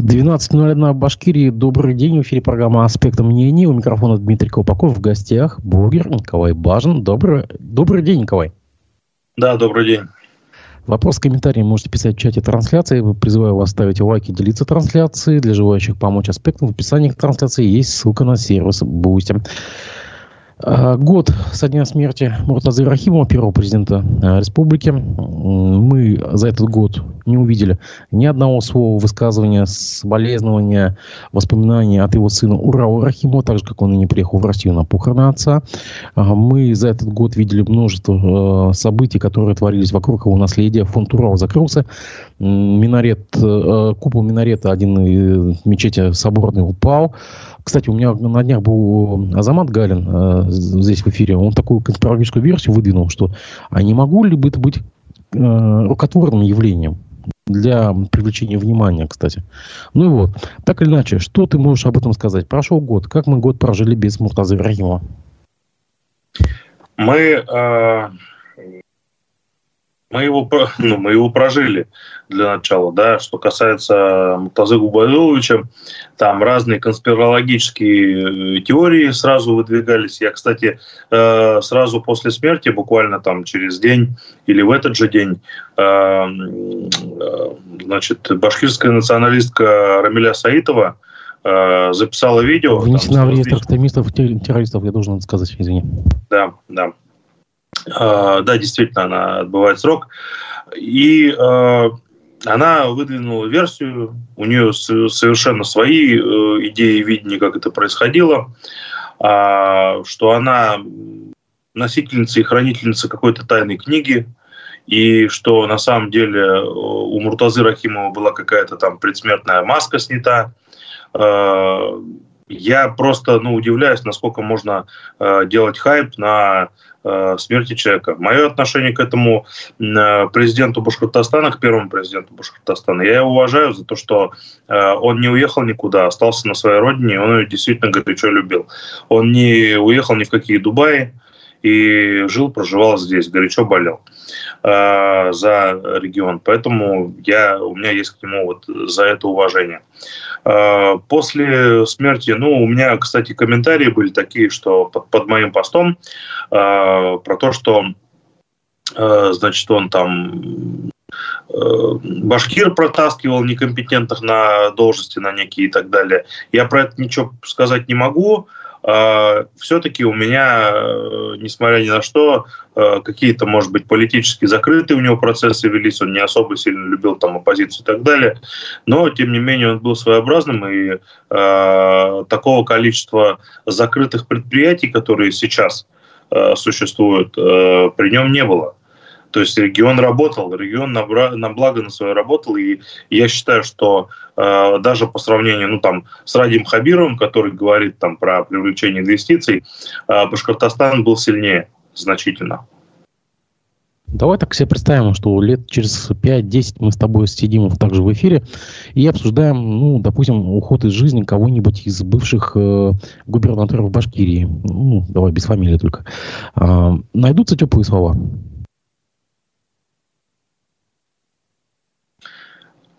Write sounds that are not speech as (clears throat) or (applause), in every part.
12.01 в Башкирии. Добрый день. В эфире программа «Аспекты мнений». У микрофона Дмитрий Колпаков. В гостях блогер Николай Бажин. Добрый, добрый день, Николай. Да, добрый день. Вопрос, комментарии можете писать в чате трансляции. Призываю вас ставить лайки, делиться трансляцией. Для желающих помочь аспектам в описании к трансляции есть ссылка на сервис Boosty. А, год со дня смерти Муртазы Рахимова, первого президента а, республики. Мы за этот год не увидели ни одного слова высказывания, соболезнования, воспоминания от его сына Урала Рахимова, так же, как он и не приехал в Россию на похороны отца. А, мы за этот год видели множество событий, которые творились вокруг его наследия. Фонд Урал закрылся. Минарет, купол минарета, один из мечети соборный упал. Кстати, у меня на днях был Азамат Галин э, здесь в эфире. Он такую конспирологическую версию выдвинул, что а не могу ли это быть э, рукотворным явлением? для привлечения внимания, кстати. Ну и вот. Так или иначе, что ты можешь об этом сказать? Прошел год. Как мы год прожили без Муртаза Ибрагимова? Мы э, мы его, (laughs) ну, мы его прожили для начала, да. Что касается Мутазы Губайдуловича, там разные конспирологические э, теории сразу выдвигались. Я, кстати, э, сразу после смерти, буквально там через день или в этот же день, э, значит, башкирская националистка Рамиля Саитова записала видео. Внесена в реестр экстремистов и террористов, я должен сказать, извини. Да, да. А, да, действительно, она отбывает срок. И а, она выдвинула версию, у нее совершенно свои э, идеи видения, как это происходило, а, что она носительница и хранительница какой-то тайной книги, и что на самом деле э, у Муртазы Рахимова была какая-то там предсмертная маска снята. Я просто ну, удивляюсь, насколько можно э, делать хайп на э, смерти человека. Мое отношение к этому э, президенту Башкортостана, к первому президенту Башкортостана, я его уважаю за то, что э, он не уехал никуда, остался на своей родине, он ее действительно горячо любил. Он не уехал ни в какие Дубаи, и жил, проживал здесь, горячо болел э, за регион. Поэтому я, у меня есть к нему вот за это уважение. Э, после смерти, ну, у меня, кстати, комментарии были такие, что под, под моим постом э, про то, что, значит, он там башкир протаскивал некомпетентных на должности на некие и так далее. Я про это ничего сказать не могу. Все-таки у меня, э, несмотря ни на что, э, какие-то, может быть, политически закрытые у него процессы велись, он не особо сильно любил там оппозицию и так далее, но, тем не менее, он был своеобразным, и э, такого количества закрытых предприятий, которые сейчас э, существуют, э, при нем не было. То есть регион работал, регион на, на благо на свое работал, и я считаю, что даже по сравнению, ну там, с Радим Хабировым, который говорит там про привлечение инвестиций, э, Башкортостан был сильнее значительно. Давай так себе представим, что лет через 5-10 мы с тобой сидим также в эфире и обсуждаем, ну, допустим, уход из жизни кого-нибудь из бывших э, губернаторов Башкирии. Ну, давай без фамилии только. Э, найдутся теплые слова?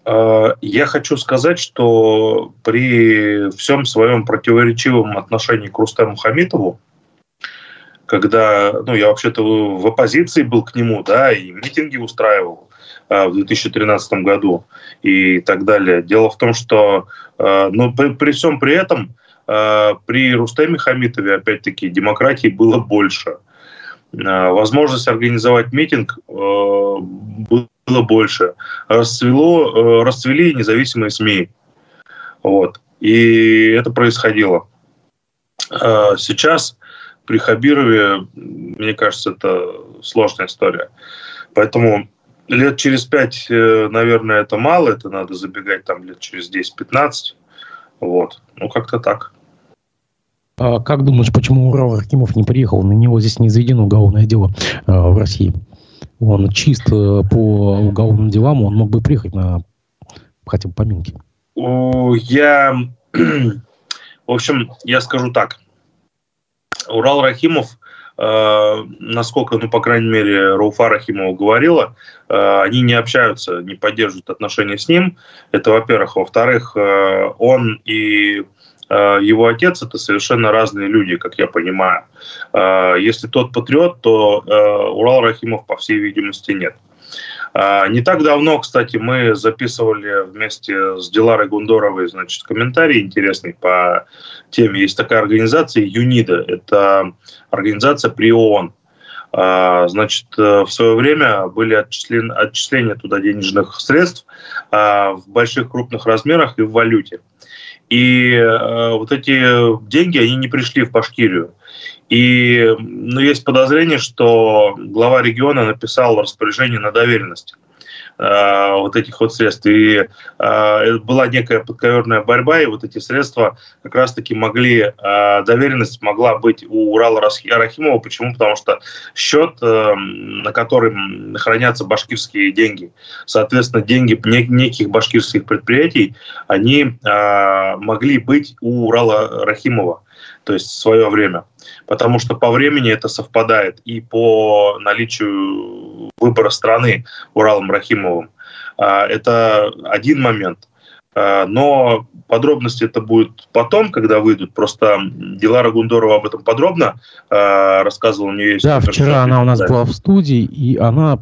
Я хочу сказать, что при всем своем противоречивом отношении к Рустему Хамитову, когда, ну, я вообще-то в оппозиции был к нему, да, и митинги устраивал э, в 2013 году и так далее. Дело в том, что, э, ну, при, при всем при этом, при Рустеме Хамитове, опять-таки, демократии было больше. Возможность организовать митинг было больше. Расцвело, э, расцвели независимые СМИ. Вот. И это происходило. А сейчас при Хабирове, мне кажется, это сложная история. Поэтому лет через пять, э, наверное, это мало, это надо забегать там лет через 10-15. Вот. Ну, как-то так. А как думаешь, почему Урал Рахимов не приехал? На него здесь не заведено уголовное дело э, в России он чист э, по уголовным делам, он мог бы приехать на хотя бы поминки. Я, (clears throat) в общем, я скажу так. Урал Рахимов, э, насколько, ну, по крайней мере, Рауфа Рахимова говорила, э, они не общаются, не поддерживают отношения с ним. Это, во-первых. Во-вторых, э, он и его отец – это совершенно разные люди, как я понимаю. Э, если тот патриот, то э, Урал Рахимов, по всей видимости, нет. Не так давно, кстати, мы записывали вместе с Диларой Гундоровой, значит, комментарий интересный по теме. Есть такая организация ЮНИДА, это организация при ООН. Значит, э, в свое время были отчислен, отчисления туда денежных средств в больших крупных размерах и в валюте. И э, вот эти деньги, они не пришли в Башкирию. И ну, есть подозрение, что глава региона написал распоряжение на доверенность вот этих вот средств. И э, была некая подковерная борьба, и вот эти средства как раз-таки могли, э, доверенность могла быть у Урала Рахимова. Почему? Потому что счет, э, на котором хранятся башкирские деньги, соответственно, деньги неких башкирских предприятий, они э, могли быть у Урала Рахимова то есть свое время. Потому что по времени это совпадает и по наличию выбора страны Уралом Рахимовым. А, это один момент. А, но подробности это будет потом, когда выйдут. Просто Дилара Гундорова об этом подробно э, рассказывала. У нее есть да, вчера она у нас была в студии, и она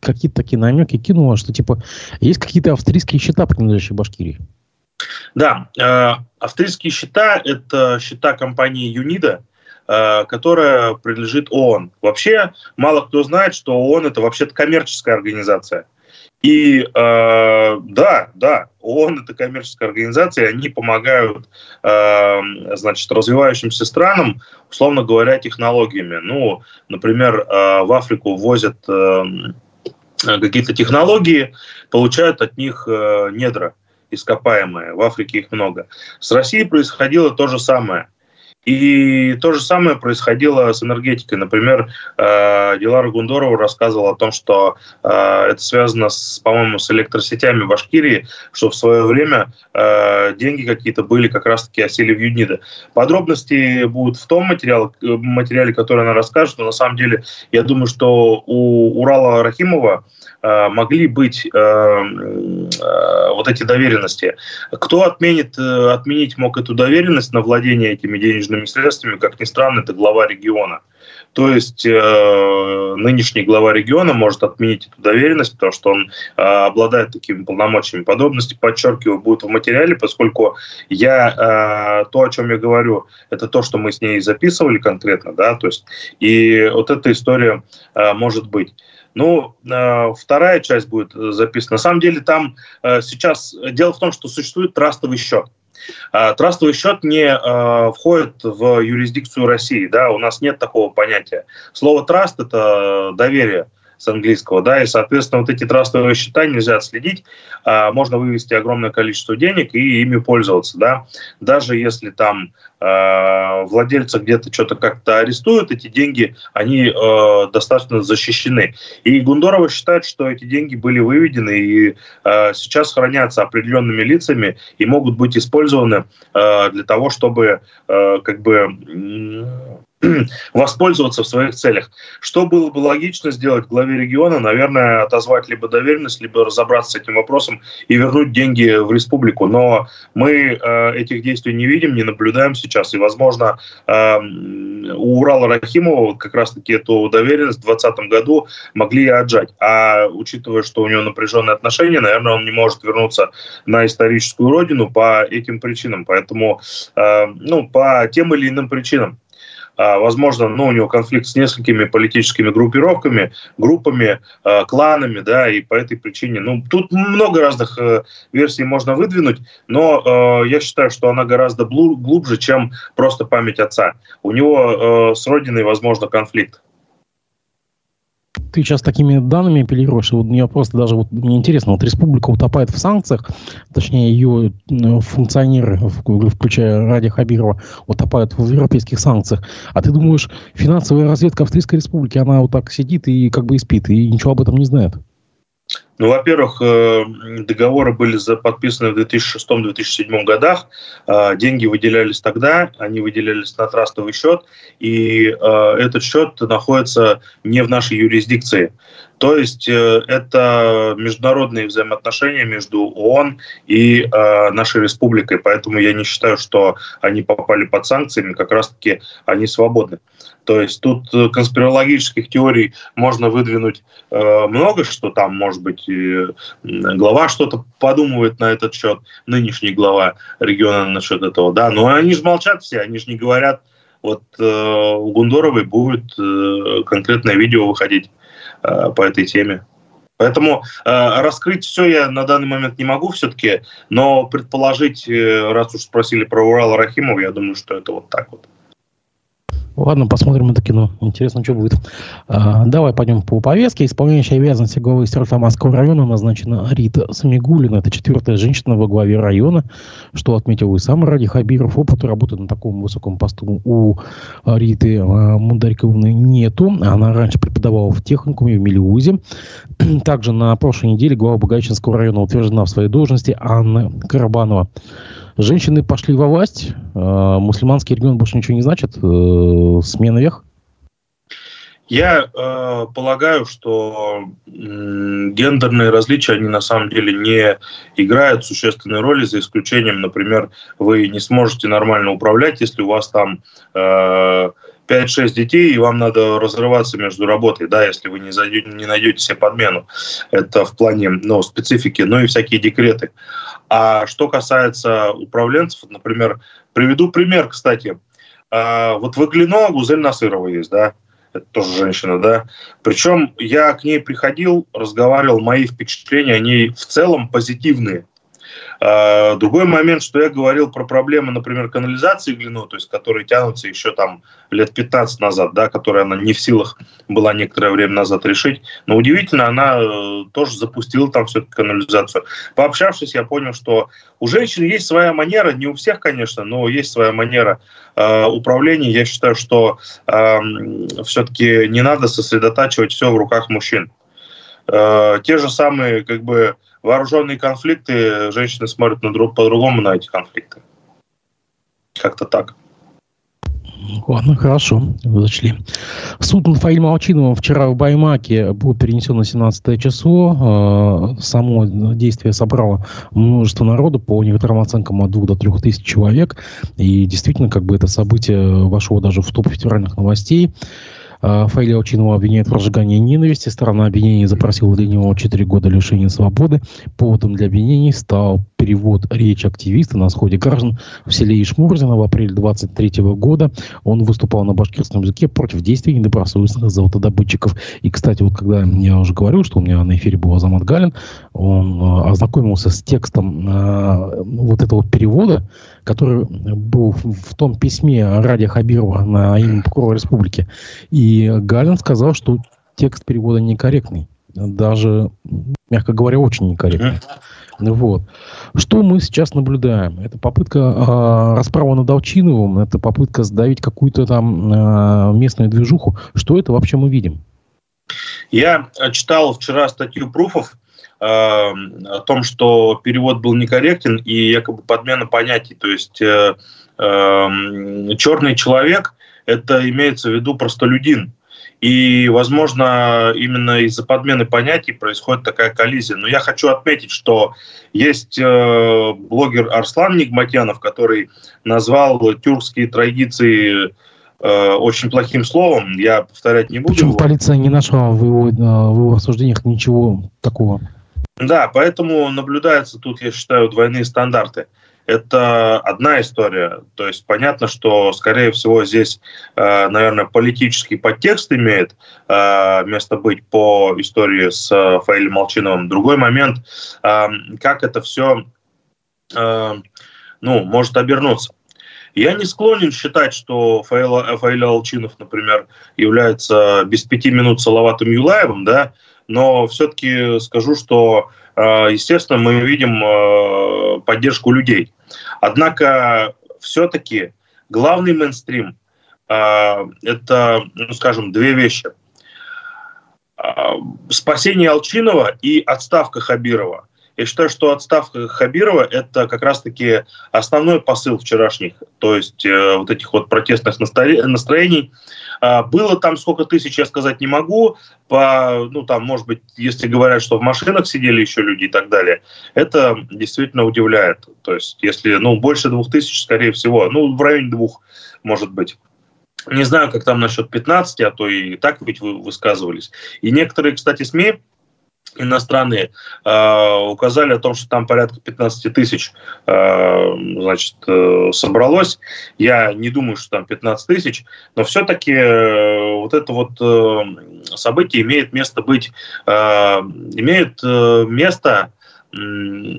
какие-то такие намеки кинула, что типа есть какие-то австрийские счета, принадлежащие Башкирии. Да, э, австрийские счета – это счета компании Юнида, э, которая принадлежит ООН. Вообще, мало кто знает, что ООН – это вообще-то коммерческая организация. И э, да, да, ООН это коммерческая организация, они помогают, э, значит, развивающимся странам, условно говоря, технологиями. Ну, например, э, в Африку возят э, какие-то технологии, получают от них э, недра ископаемые, в Африке их много. С Россией происходило то же самое. И то же самое происходило с энергетикой. Например, э, Дилара Гундорова рассказывала о том, что э, это связано, с, по-моему, с электросетями Башкирии, что в свое время э, деньги какие-то были как раз-таки осели в Юнида. Подробности будут в том материале, материале, который она расскажет, но на самом деле я думаю, что у Урала Рахимова могли быть э, э, вот эти доверенности. Кто отменит, отменить мог эту доверенность на владение этими денежными средствами, как ни странно, это глава региона. То есть э, нынешний глава региона может отменить эту доверенность, потому что он э, обладает такими полномочиями. Подробности, подчеркиваю, будут в материале, поскольку я э, то, о чем я говорю, это то, что мы с ней записывали конкретно, да, то есть и вот эта история э, может быть. Ну, э, вторая часть будет записана. На самом деле там э, сейчас дело в том, что существует трастовый счет. Э, трастовый счет не входит в юрисдикцию России, да, у нас нет такого понятия. Слово траст это доверие с английского, да, и, соответственно, вот эти трастовые счета нельзя отследить, а можно вывести огромное количество денег и ими пользоваться, да, даже если там э, владельца где-то что-то как-то арестуют, эти деньги, они э, достаточно защищены. И Гундорова считает, что эти деньги были выведены и э, сейчас хранятся определенными лицами и могут быть использованы э, для того, чтобы э, как бы (clears throat) воспользоваться в своих целях. Что было бы логично сделать главе региона? Наверное, отозвать либо доверенность, либо разобраться с этим вопросом и вернуть деньги в республику. Но мы э, этих действий не видим, не наблюдаем сейчас. И, возможно, э, у Урала Рахимова как раз-таки эту доверенность в 2020 году могли отжать. А учитывая, что у него напряженные отношения, наверное, он не может вернуться на историческую родину по этим причинам. Поэтому, э, ну, по тем или иным причинам. А, возможно, ну, у него конфликт с несколькими политическими группировками, группами, а, кланами, да, и по этой причине, ну, тут много разных э, версий можно выдвинуть, но э, я считаю, что она гораздо глубже, чем просто память отца. У него э, с родиной, возможно, конфликт ты сейчас такими данными апеллируешь, вот мне просто даже вот мне интересно, вот республика утопает в санкциях, точнее ее э, функционеры, включая Ради Хабирова, утопают в европейских санкциях. А ты думаешь, финансовая разведка Австрийской республики, она вот так сидит и как бы и спит, и ничего об этом не знает? Ну, во-первых, э, договоры были подписаны в 2006-2007 годах, э, деньги выделялись тогда, они выделялись на трастовый счет, и э, этот счет находится не в нашей юрисдикции. То есть это международные взаимоотношения между ООН и нашей республикой, поэтому я не считаю, что они попали под санкциями, как раз-таки они свободны. То есть тут э, конспирологических теорий можно выдвинуть э, много, что там, может быть, э, глава что-то подумывает на этот счет, нынешний глава региона насчет этого, да, но они же молчат все, они же не говорят, вот э, у Гундоровой будет э, конкретное видео выходить э, по этой теме. Поэтому э, раскрыть все я на данный момент не могу все-таки, но предположить, э, раз уж спросили про Урала Рахимова, я думаю, что это вот так вот. Ладно, посмотрим это кино. Интересно, что будет. А, давай пойдем по повестке. Исполняющая обязанности главы Северо-Самарского района назначена Рита Самигулина. Это четвертая женщина во главе района, что отметил и сам Ради Хабиров. Опыта работы на таком высоком посту у Риты а, Мудариковны нету. Она раньше преподавала в техникуме в Мелиузе. (clears throat) Также на прошлой неделе глава Багайчинского района утверждена в своей должности Анна Карабанова. Женщины пошли во власть, э, мусульманский регион больше ничего не значит, э, смена вех? Я э, полагаю, что э, гендерные различия, они на самом деле не играют существенной роли, за исключением, например, вы не сможете нормально управлять, если у вас там э, 5-6 детей, и вам надо разрываться между работой, да, если вы не, зайдете, не найдете себе подмену. Это в плане ну, специфики, ну и всякие декреты. А что касается управленцев, например, приведу пример, кстати. А, вот в Иглино Гузель Насырова есть, да, это тоже женщина, да. Причем я к ней приходил, разговаривал, мои впечатления о ней в целом позитивные. А, другой момент, что я говорил про проблемы, например, канализации Глину, то есть которые тянутся еще там лет 15 назад, да, которые она не в силах была некоторое время назад решить. Но удивительно, она э, тоже запустила там эту канализацию. Пообщавшись, я понял, что у женщин есть своя манера, не у всех, конечно, но есть своя манера э, управления. Я считаю, что э, все-таки не надо сосредотачивать все в руках мужчин. Э, те же самые, как бы, вооруженные конфликты, женщины смотрят на друг, по-другому на эти конфликты. Как-то так. Ладно, хорошо, зачли. Суд над Фаилем Алчиновым вчера в Баймаке был перенесен на 17 число. Э, само действие собрало множество народу, по некоторым оценкам от 2 до 3 тысяч человек. И действительно, как бы это событие вошло даже в топ федеральных новостей. А, Фаиля Учинова обвиняет в разжигании ненависти. Сторона обвинения запросила для него 4 года лишения свободы. Поводом для обвинений стал перевод речи активиста на сходе граждан в селе Ишмурзино в апреле 23 года. Он выступал на башкирском языке против действий недобросовестных золотодобытчиков. И, кстати, вот когда я уже говорил, что у меня на эфире был Азамат Галин, он э, ознакомился с текстом э, вот этого перевода, который был в том письме Ради Хабирова на имя прокурора республики. И Галин сказал, что текст перевода некорректный. Даже, мягко говоря, очень некорректный. Вот. Что мы сейчас наблюдаем? Это попытка э, расправы над Алчиновым, это попытка сдавить какую-то там э, местную движуху. Что это вообще мы видим? Я читал вчера статью Пруфов о том, что перевод был некорректен и якобы подмена понятий. То есть э, э, черный человек это имеется в виду простолюдин. И, возможно, именно из-за подмены понятий происходит такая коллизия. Но я хочу отметить, что есть э, блогер Арслан Нигматьянов, который назвал тюркские традиции э, очень плохим словом. Я повторять не буду. Почему его. полиция не нашла в его, э, в его рассуждениях ничего такого? Да, поэтому наблюдаются тут, я считаю, двойные стандарты. Это одна история. То есть понятно, что, скорее всего, здесь, э, наверное, политический подтекст имеет э, место быть по истории с э, Фаилем Молчиновым. Другой момент, как это все ну, может обернуться. Я не склонен считать, что Фаил, Фаиль Алчинов, например, является без пяти минут Салаватом Юлаевым, да, но все-таки скажу, что, э, естественно, мы видим э, поддержку людей. Однако все-таки главный мейнстрим э, – это, ну, скажем, две вещи. спасение Алчинова и отставка Хабирова. Я считаю, что отставка Хабирова – это как раз-таки основной посыл вчерашних, то есть э, вот этих вот протестных настроений. А, было там сколько тысяч, я сказать не могу. По, ну, там, может быть, если говорят, что в машинах сидели еще люди и так далее, это действительно удивляет. То есть, если, ну, больше двух тысяч, скорее всего, ну, в районе двух, может быть. Не знаю, как там насчет 15, а то и так ведь вы высказывались. И некоторые, кстати, СМИ иностранные э, указали о том, что там порядка 15 тысяч э, значит, э, собралось. Я не думаю, что там 15 тысяч, но все-таки э, вот это вот э, событие имеет место быть, э, имеет э, место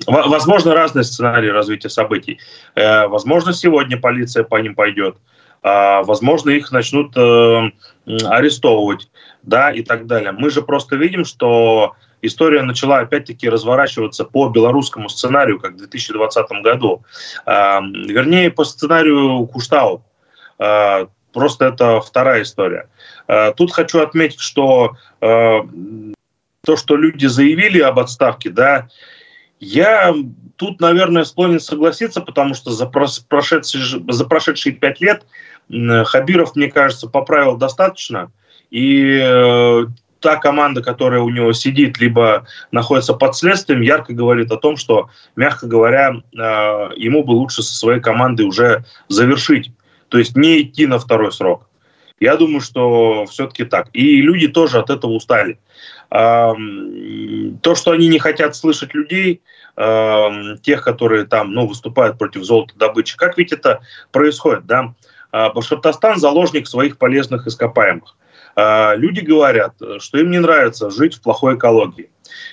Возможно, разные сценарии развития событий. Э, возможно, сегодня полиция по ним пойдет. А, возможно, их начнут э, арестовывать, да, и так далее. Мы же просто видим, что история начала опять-таки разворачиваться по белорусскому сценарию, как в 2020 году. А, вернее, по сценарию Куштау. А, просто это вторая история. А, тут хочу отметить, что то, что люди заявили об отставке, да, я тут, наверное, склонен согласиться, потому что за прошедшие, за прошедшие пять лет Хабиров, мне кажется, поправил достаточно. И э, та команда, которая у него сидит, либо находится под следствием, ярко говорит о том, что, мягко говоря, э, ему бы лучше со своей командой уже завершить. То есть не идти на второй срок. Я думаю, что все-таки так. И люди тоже от этого устали. То, что они не хотят слышать людей, тех, которые там ну, выступают против золотодобычи, как ведь это происходит? Да? А, Башкортостан – заложник своих полезных ископаемых. А, люди говорят, что им не нравится жить в плохой экологии.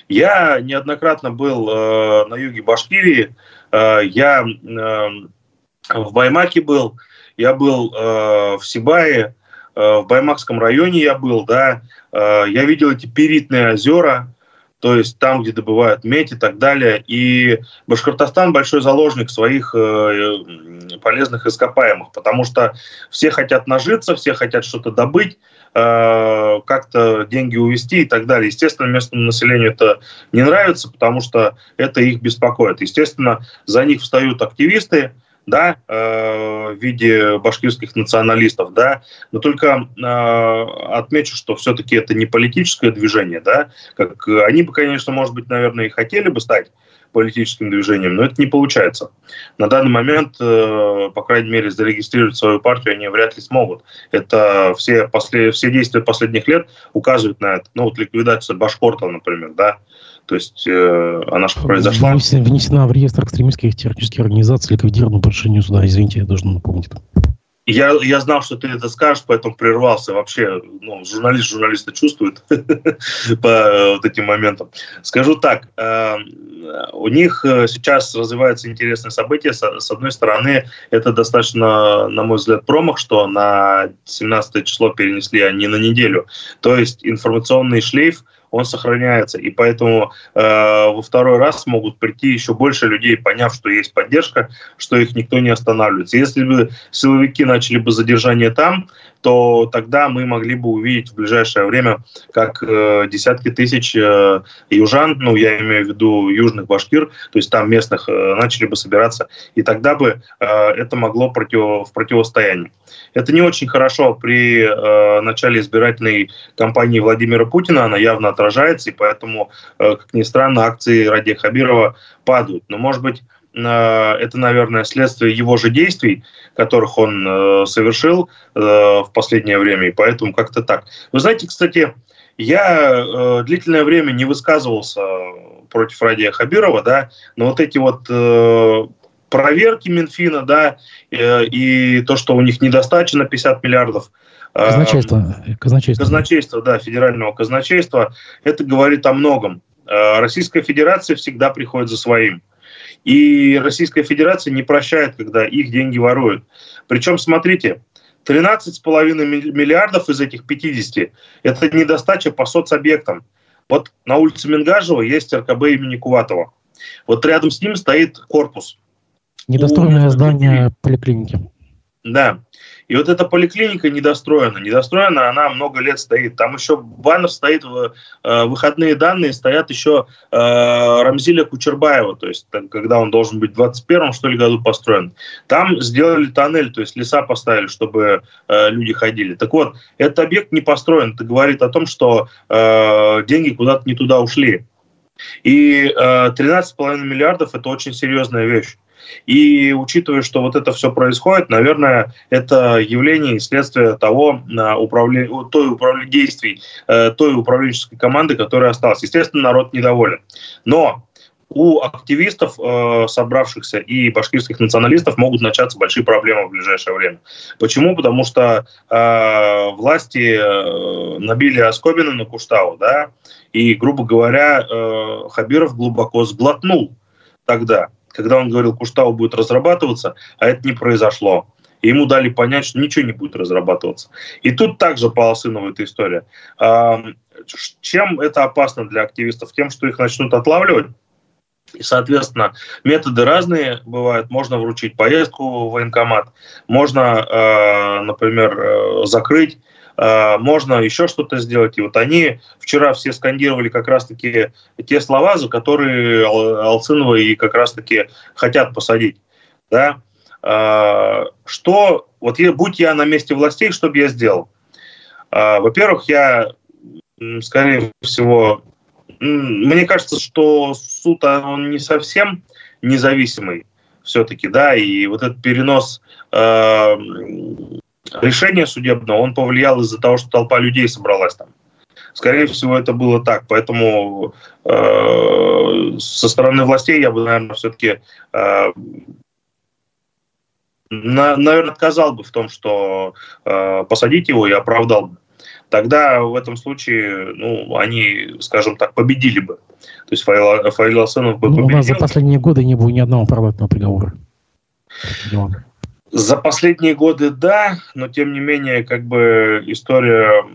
Я неоднократно был э, на юге Башкирии, э, я э, в Баймаке был, я был в Сибае, в Баймакском районе я был, да, я видел эти перитные озера, то есть там, где добывают медь и так далее. И Башкортостан большой заложник своих э, полезных ископаемых, потому что все хотят нажиться, все хотят что-то добыть, э, как-то деньги увести и так далее. Естественно, местному населению это не нравится, потому что это их беспокоит. Естественно, за них встают активисты, да, э, в виде башкирских националистов, да, но только э, отмечу, что все-таки это не политическое движение, да, как они бы, конечно, может быть, наверное, и хотели бы стать политическим движением, но это не получается. На данный момент, э, по крайней мере, зарегистрировать свою партию они вряд ли смогут. Это все, после, все действия последних лет указывают на это. Ну вот ликвидация Башкорта, например, да, то есть э, она же произошла... Внесена в реестр экстремистских террористических организаций, ликвидирована по решению суда. Извините, я должен напомнить. Я, я знал, что ты это скажешь, поэтому прервался. Вообще, ну, журналист журналиста чувствует (laughs) по вот этим моментам. Скажу так, э, у них э, сейчас развивается интересное событие. С, одной стороны, это достаточно, на мой взгляд, промах, что на 17 число перенесли они на неделю. То есть информационный шлейф – он сохраняется. И поэтому э, во второй раз могут прийти еще больше людей, поняв, что есть поддержка, что их никто не останавливается. Если бы силовики начали бы задержание там, то тогда мы могли бы увидеть в ближайшее время, как э, десятки тысяч э, южан, ну, я имею в виду южных башкир, то есть там местных, э, начали бы собираться, и тогда бы э, это могло против, в противостоянии. Это не очень хорошо при э, начале избирательной кампании Владимира Путина, она явно отражается, и поэтому, э, как ни странно, акции Ради Хабирова падают. Но, может быть, это, наверное, следствие его же действий, которых он э, совершил э, в последнее время, и поэтому как-то так. Вы знаете, кстати, я э, длительное время не высказывался против Радия Хабирова, да, но вот эти вот проверки Минфина, да, и то, что у них недостача на 50 миллиардов. Казначейство. Казначейство. Казначейство, да, федерального казначейства. Это говорит о многом. Российская Федерация всегда приходит за своим. И Российская Федерация не прощает, когда их деньги воруют. Причем, смотрите, 13,5 миллиардов из этих 50 – это недостача по соцобъектам. Вот на улице Мингажева есть РКБ имени Куватова. Вот рядом с ним стоит корпус – Недостроенное здание поликлиники. Да. И вот эта поликлиника недостроена. Недостроена она много лет стоит. Там еще баннер стоит, в э, выходные данные стоят еще э, Рамзиля Кучербаева, то есть когда он должен быть в 21 что ли, году построен. Там сделали тоннель, то есть леса поставили, чтобы э, люди ходили. Так вот, этот объект не построен. Это говорит о том, что э, деньги куда-то не туда ушли. И э, 13,5 миллиардов – это очень серьезная вещь. И учитывая, что вот это все происходит, наверное, это явление и следствие того управления, той управления действий, э, той управленческой команды, которая осталась. Естественно, народ недоволен. Но у активистов, э, собравшихся, и башкирских националистов могут начаться большие проблемы в ближайшее время. Почему? Потому что э, власти набили Оскобина на Куштау, да, и, грубо говоря, э, Хабиров глубоко сглотнул тогда когда он говорил, Куштау будет разрабатываться, а это не произошло. И ему дали понять, что ничего не будет разрабатываться. И тут также Полосынова эта история. Чем это опасно для активистов? Тем, что их начнут отлавливать, и, соответственно, методы разные бывают. Можно вручить поездку в военкомат, можно, а, например, э, закрыть можно еще что-то сделать. И вот они вчера все скандировали как раз-таки те слова, за которые Алцинова и как раз-таки хотят посадить. Да? А, что, вот будь я на месте властей, что бы я сделал? А, во-первых, я, скорее всего, мне кажется, что суд, он не совсем независимый все-таки, да, и вот этот перенос решение судебного он повлиял из-за того, что толпа людей собралась там. Скорее всего, это было так. Поэтому э, со стороны властей я бы, наверное, все-таки э, на, наверное, отказал бы в том, что э, посадить его и оправдал бы. Тогда в этом случае, ну, они, скажем так, победили бы. То есть Фаил, Асенов бы победил. У нас за последние годы не было ни одного оправдательного приговора. За последние годы да, но тем не менее, как бы история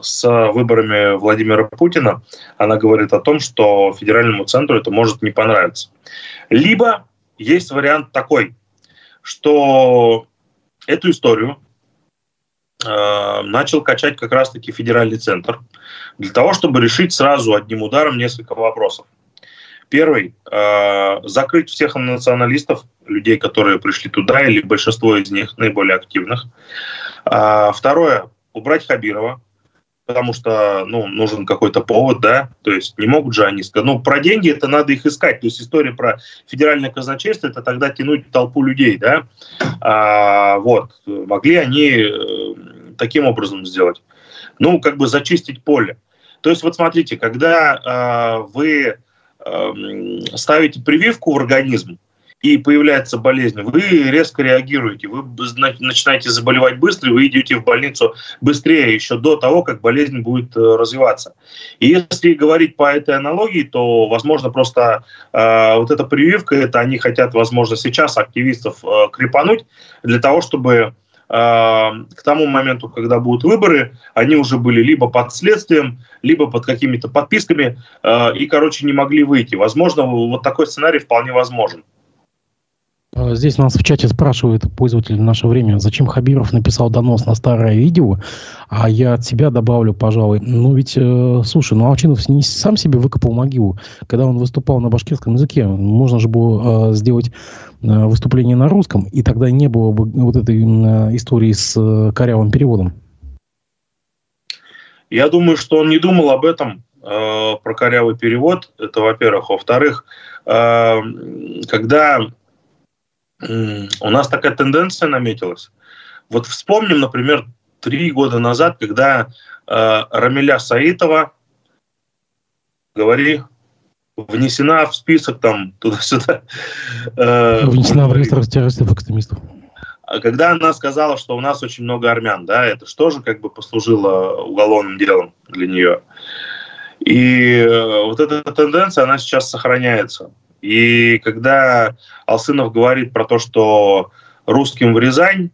с выборами Владимира Путина, она говорит о том, что федеральному центру это может не понравиться. Либо есть вариант такой, что эту историю э, начал качать как раз-таки федеральный центр для того, чтобы решить сразу одним ударом несколько вопросов. Первый э, закрыть всех националистов, людей, которые пришли туда, или большинство из них наиболее активных. А, второе убрать Хабирова, потому что ну, нужен какой-то повод, да, то есть не могут же они сказать, ну, про деньги это надо их искать, то есть история про федеральное казначейство, это тогда тянуть толпу людей, да, а, вот, могли они э, таким образом сделать, ну, как бы зачистить поле. То есть вот смотрите, когда а, вы ставите прививку в организм, и появляется болезнь, вы резко реагируете, вы начинаете заболевать быстро, вы идете в больницу быстрее, еще до того, как болезнь будет э, развиваться. И если говорить по этой аналогии, то, возможно, просто э, вот эта прививка, это они хотят, возможно, сейчас активистов э, крепануть для того, чтобы к тому моменту, когда будут выборы, они уже были либо под следствием, либо под какими-то подписками э, и, короче, не могли выйти. Возможно, вот такой сценарий вполне возможен. А, здесь нас в чате спрашивают пользователи в наше время, зачем Хабиров написал донос на старое видео, а я от себя добавлю, пожалуй, ну ведь, э, слушай, ну Алчинов не сам себе выкопал могилу. Когда он выступал на башкирском языке, можно же было э, сделать э, выступление на русском, и тогда не было бы вот этой э, истории с э, корявым переводом. Я думаю, что он не думал об этом, э, про корявый перевод, это во-первых. Во-вторых, э, когда у нас такая тенденция наметилась. Вот вспомним, например, три года назад, когда э, Рамиля Саитова, говори, внесена в список там туда-сюда. Э, внесена в реестр террористов экстремистов. А когда она сказала, что у нас очень много армян, да, это что же как бы послужило уголовным делом для нее. И э, вот эта тенденция, она сейчас сохраняется. И когда Алсынов говорит про то, что русским в Рязань,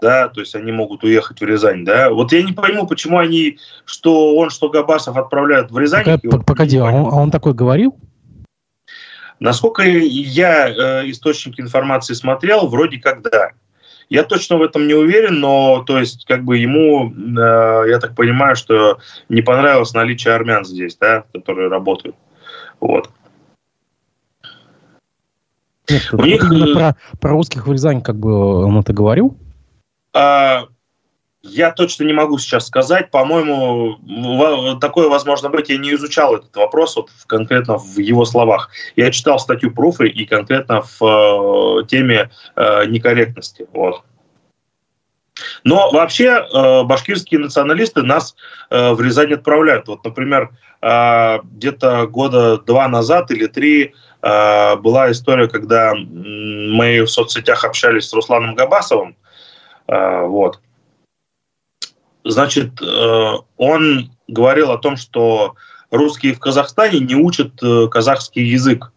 да, то есть они могут уехать в Рязань, да. Вот я не пойму, почему они, что он, что Габасов отправляют в Рязань. Пока, погоди, а он, а он такой говорил? Насколько я э, источник информации смотрел, вроде как да. Я точно в этом не уверен, но то есть как бы ему, э, я так понимаю, что не понравилось наличие армян здесь, да, которые работают. Вот. Нет, У них... Именно про, про русских в Рязани как бы он это говорил? А, я точно не могу сейчас сказать. По-моему, такое возможно быть. Я не изучал этот вопрос вот конкретно в его словах. Я читал статью Пруфы и конкретно в э, теме э, некорректности. Вот. Но вообще э, башкирские националисты нас э, в Рязань отправляют. Вот, например, э, где-то года два назад или три э, была история, когда мы в соцсетях общались с Русланом Габасовым. Э, вот Значит, э, он говорил о том, что русские в Казахстане не учат э, казахский язык.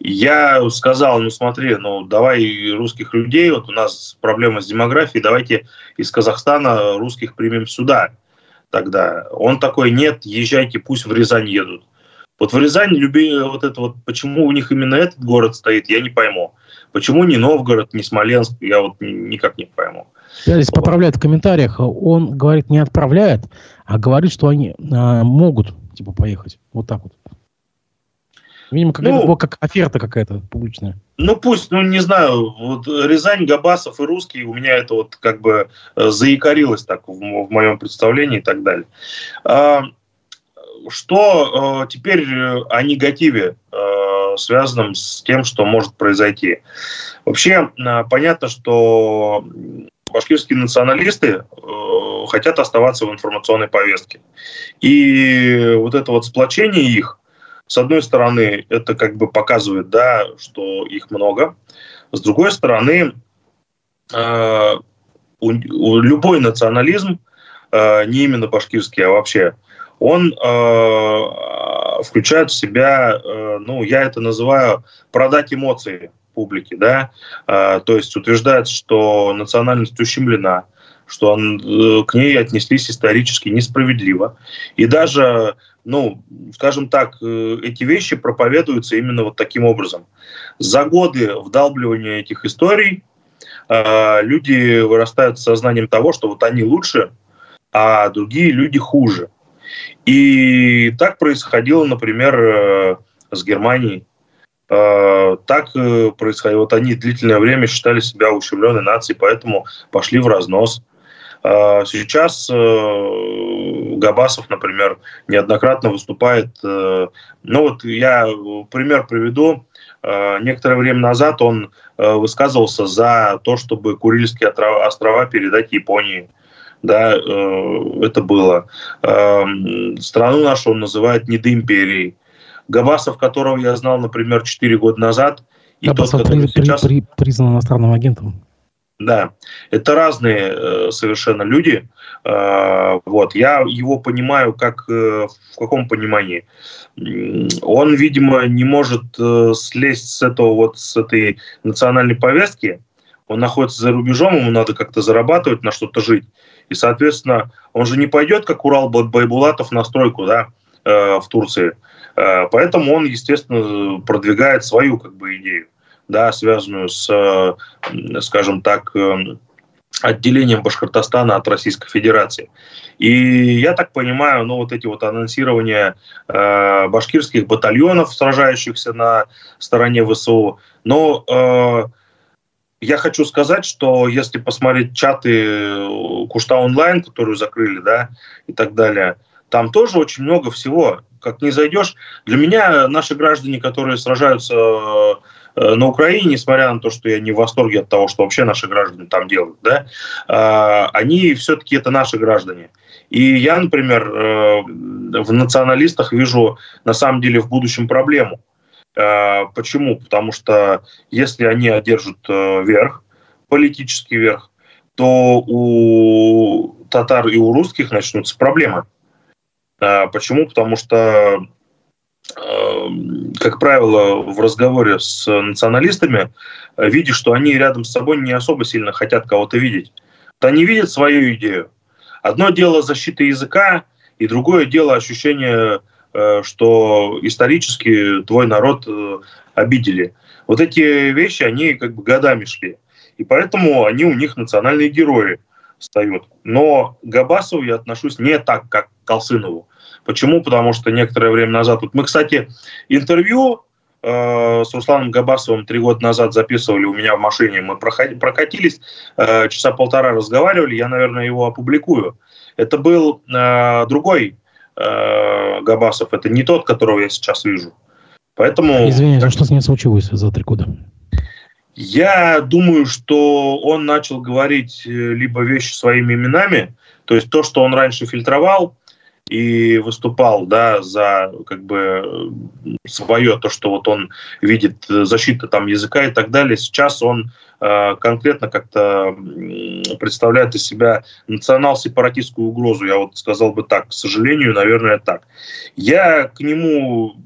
Я сказал, ну смотри, ну давай русских людей, вот у нас проблема с демографией, давайте из Казахстана русских примем сюда тогда. Он такой, нет, езжайте, пусть в Рязань едут. Вот в Рязани люби вот это вот, почему у них именно этот город стоит, я не пойму. Почему не Новгород, не Смоленск, я вот никак не пойму. Я здесь поправляют в комментариях. Он говорит, не отправляет, а говорит, что они а, могут типа поехать. Вот так вот. Видимо, как, ну, как оферта какая-то публичная. Ну пусть, ну не знаю, вот Рязань, Габасов и русские у меня это вот как бы э, заикарилось так в, в моем представлении и так далее. А, что э, теперь о негативе, э, связанном с тем, что может произойти? Вообще э, понятно, что башкирские националисты э, хотят оставаться в информационной повестке. И вот это вот сплочение их, с одной стороны, это как бы показывает, да, что их много. С другой стороны, э, у, у, любой национализм, э, не именно башкирский, а вообще, он э, включает в себя, э, ну, я это называю продать эмоции публики, да, а, то есть утверждается, что национальность ущемлена, что он, э, к ней отнеслись исторически несправедливо. И даже, ну, скажем так, э, эти вещи проповедуются именно вот таким образом. За годы вдалбливания этих историй а, люди вырастают с сознанием того, что вот они лучше, а другие люди хуже. И так происходило, например, э, с Германией. Э, так э, происходило. Вот они длительное время считали себя ущемленной нацией, поэтому пошли в разнос. Сейчас Габасов, например, неоднократно выступает. Ну вот я пример приведу. Некоторое время назад он высказывался за то, чтобы Курильские острова передать Японии. Да, это было. Страну нашу он называет недоимперией. Габасов, которого я знал, например, 4 года назад. И Габасов тот, при, сейчас... при, признан иностранным агентом. Да, это разные э, совершенно люди. Э, вот, я его понимаю как э, в каком понимании. Он, видимо, не может э, слезть с этого вот с этой национальной повестки. Он находится за рубежом, ему надо как-то зарабатывать, на что-то жить. И, соответственно, он же не пойдет, как Урал Байбулатов, на стройку, да, э, в Турции. Э, поэтому он, естественно, продвигает свою как бы идею, да, связанную с, э, скажем так, э, отделением Башкортостана от Российской Федерации. И я так понимаю, ну вот эти вот анонсирования э, башкирских батальонов, сражающихся на стороне ВСУ, но э, я хочу сказать, что если посмотреть чаты Кушта онлайн, которую закрыли, да, и так далее, там тоже очень много всего как не зайдешь. Для меня наши граждане, которые сражаются э, на Украине, несмотря на то, что я не в восторге от того, что вообще наши граждане там делают, да, э, они все-таки это наши граждане. И я, например, э, в националистах вижу на самом деле в будущем проблему. Почему? Потому что если они одержат верх, политический верх, то у татар и у русских начнутся проблемы. А, почему? Потому что, как правило, в разговоре с националистами видишь, что они рядом с собой не особо сильно хотят кого-то видеть. Вот они видят свою идею. Одно дело защита языка, и другое дело ощущение, э, что исторически твой народ э, обидели. Вот эти вещи, они как бы годами шли. И поэтому они у них национальные герои встают. Но к Габасову я отношусь не так, как к Колсынову. Почему? Потому что некоторое время назад... Вот мы, кстати, интервью э, с Русланом Габасовым три года назад записывали у меня в машине. Мы прокатились, э, часа полтора разговаривали. Я, наверное, его опубликую. Это был э, другой э, Габасов. Это не тот, которого я сейчас вижу. Поэтому... Извините, а что с ним случилось за три года? Я думаю, что он начал говорить э, либо вещи своими именами, то есть то, что он раньше фильтровал и выступал, да, за как бы свое, то, что вот он видит э, защита там языка и так далее. Сейчас он э, конкретно как-то представляет из себя национал-сепаратистскую угрозу. Я вот сказал бы так, к сожалению, наверное, так. Я к нему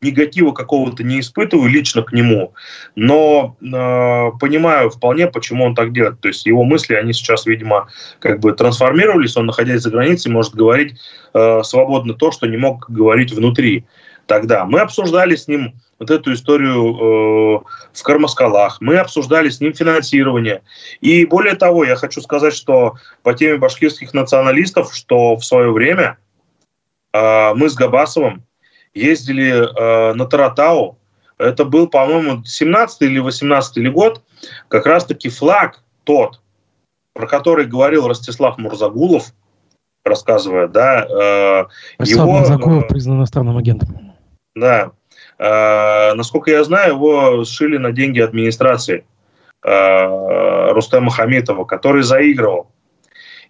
негатива какого-то не испытываю лично к нему, но э, понимаю вполне, почему он так делает. То есть его мысли, они сейчас, видимо, как бы трансформировались, он, находясь за границей, может говорить э, свободно то, что не мог говорить внутри тогда. Мы обсуждали с ним вот эту историю э, в Кармаскалах, мы обсуждали с ним финансирование. И более того, я хочу сказать, что по теме башкирских националистов, что в свое время э, мы с Габасовым ездили э, на Таратау. Это был, по-моему, 17 или 18 год. Как раз-таки флаг тот, про который говорил Ростислав Мурзагулов, рассказывая, да, э, Ростислав его... Мурзагулов признан иностранным агентом. Да. Э, насколько я знаю, его сшили на деньги администрации э, Рустема Хамитова, который заигрывал.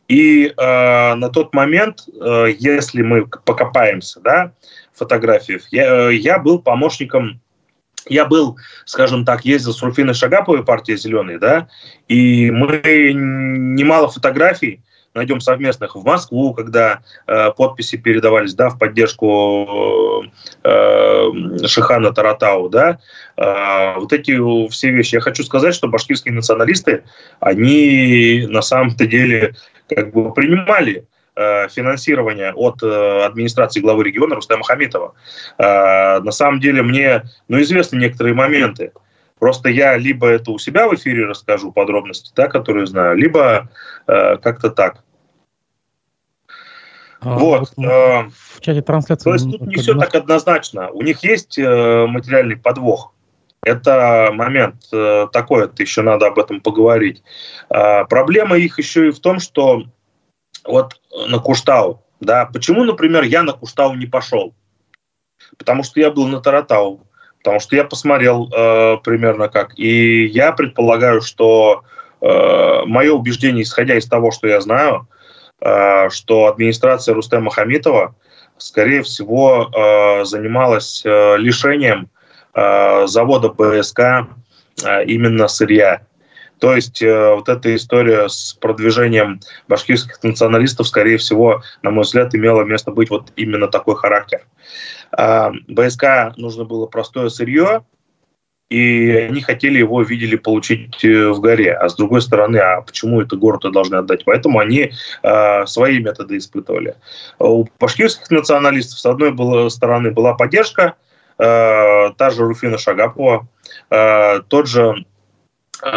И э, на тот момент, э, если мы покопаемся, да, фотографиях. Я, э, я был помощником я был, скажем так, ездил с Руфиной Шагаповой, партия «Зеленые», да, и мы немало фотографий найдем совместных в Москву, когда э, подписи передавались, да, в поддержку э, Шихана Таратау, да, э, вот эти все вещи. Я хочу сказать, что башкирские националисты, они на самом-то деле как бы принимали Э, финансирования от э, администрации главы региона Рустама Хамитова. Э, на самом деле мне ну, известны некоторые моменты. Просто я либо это у себя в эфире расскажу подробности, да, которые знаю, либо как-то так. А, вот. В чате трансляции. То есть тут не все так однозначно. У них есть материальный подвох. Это момент такой, это еще надо об этом поговорить. Проблема их еще и в том, что вот на Куштау, да, почему, например, я на Куштау не пошел? Потому что я был на Таратау, потому что я посмотрел э, примерно как. И я предполагаю, что э, мое убеждение, исходя из того, что я знаю, э, что администрация Рустема Хамитова, скорее всего, э, занималась э, лишением э, завода БСК э, именно сырья. То есть э, вот эта история с продвижением башкирских националистов, скорее всего, на мой взгляд, имела место быть вот именно такой характер. Э, БСК нужно было простое сырье, и они хотели его, видели, получить э, в горе. А с другой стороны, а почему это город должны отдать? Поэтому они э, свои методы испытывали. У башкирских националистов, с одной стороны, была поддержка, э, та же Руфина Шагапова, э, тот же